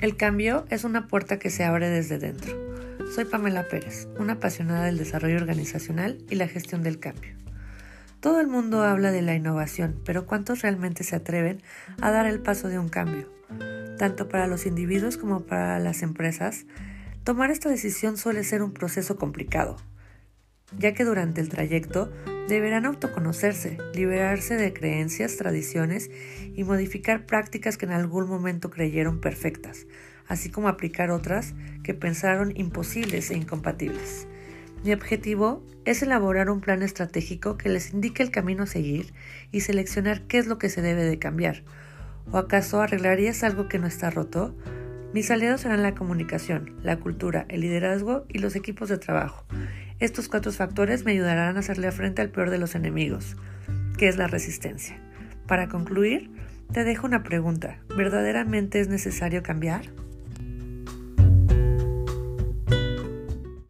El cambio es una puerta que se abre desde dentro. Soy Pamela Pérez, una apasionada del desarrollo organizacional y la gestión del cambio. Todo el mundo habla de la innovación, pero ¿cuántos realmente se atreven a dar el paso de un cambio? Tanto para los individuos como para las empresas, tomar esta decisión suele ser un proceso complicado, ya que durante el trayecto deberán autoconocerse, liberarse de creencias, tradiciones y modificar prácticas que en algún momento creyeron perfectas, así como aplicar otras que pensaron imposibles e incompatibles. Mi objetivo es elaborar un plan estratégico que les indique el camino a seguir y seleccionar qué es lo que se debe de cambiar. ¿O acaso arreglarías algo que no está roto? Mis aliados serán la comunicación, la cultura, el liderazgo y los equipos de trabajo. Estos cuatro factores me ayudarán a hacerle frente al peor de los enemigos, que es la resistencia. Para concluir, te dejo una pregunta. ¿Verdaderamente es necesario cambiar?